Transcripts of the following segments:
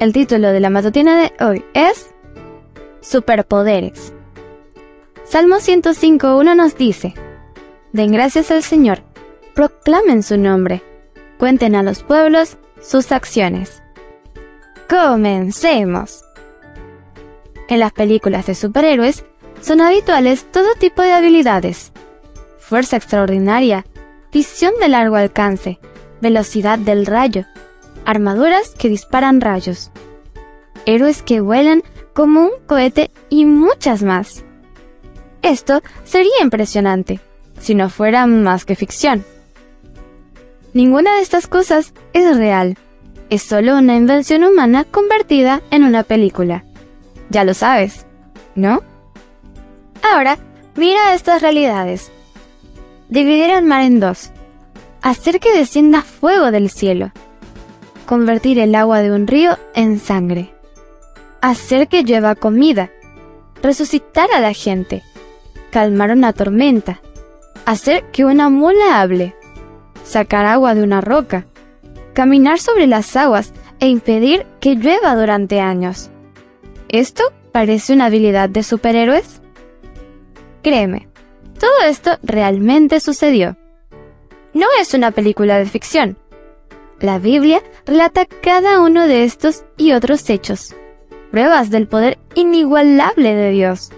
El título de la matutina de hoy es Superpoderes. Salmo 105.1 nos dice, Den gracias al Señor, proclamen su nombre, cuenten a los pueblos sus acciones. Comencemos. En las películas de superhéroes son habituales todo tipo de habilidades. Fuerza extraordinaria, visión de largo alcance, velocidad del rayo, armaduras que disparan rayos, héroes que vuelan como un cohete y muchas más. Esto sería impresionante, si no fuera más que ficción. Ninguna de estas cosas es real, es solo una invención humana convertida en una película. Ya lo sabes, ¿no? Ahora, mira estas realidades dividir el mar en dos, hacer que descienda fuego del cielo, convertir el agua de un río en sangre, hacer que llueva comida, resucitar a la gente, calmar una tormenta, hacer que una mula hable, sacar agua de una roca, caminar sobre las aguas e impedir que llueva durante años. ¿Esto parece una habilidad de superhéroes? Créeme, todo esto realmente sucedió. No es una película de ficción. La Biblia relata cada uno de estos y otros hechos, pruebas del poder inigualable de Dios.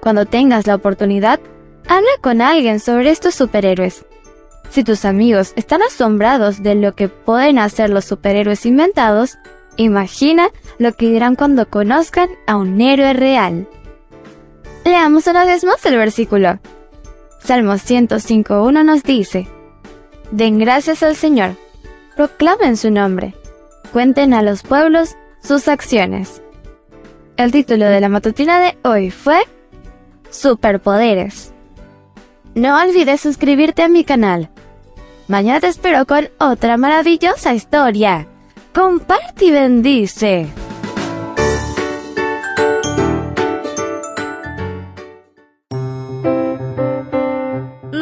Cuando tengas la oportunidad, habla con alguien sobre estos superhéroes. Si tus amigos están asombrados de lo que pueden hacer los superhéroes inventados, imagina lo que dirán cuando conozcan a un héroe real. Leamos una vez más el versículo. Salmo 105.1 nos dice, Den gracias al Señor, proclamen su nombre, cuenten a los pueblos sus acciones. El título de la matutina de hoy fue Superpoderes. No olvides suscribirte a mi canal. Mañana te espero con otra maravillosa historia. Comparte y bendice.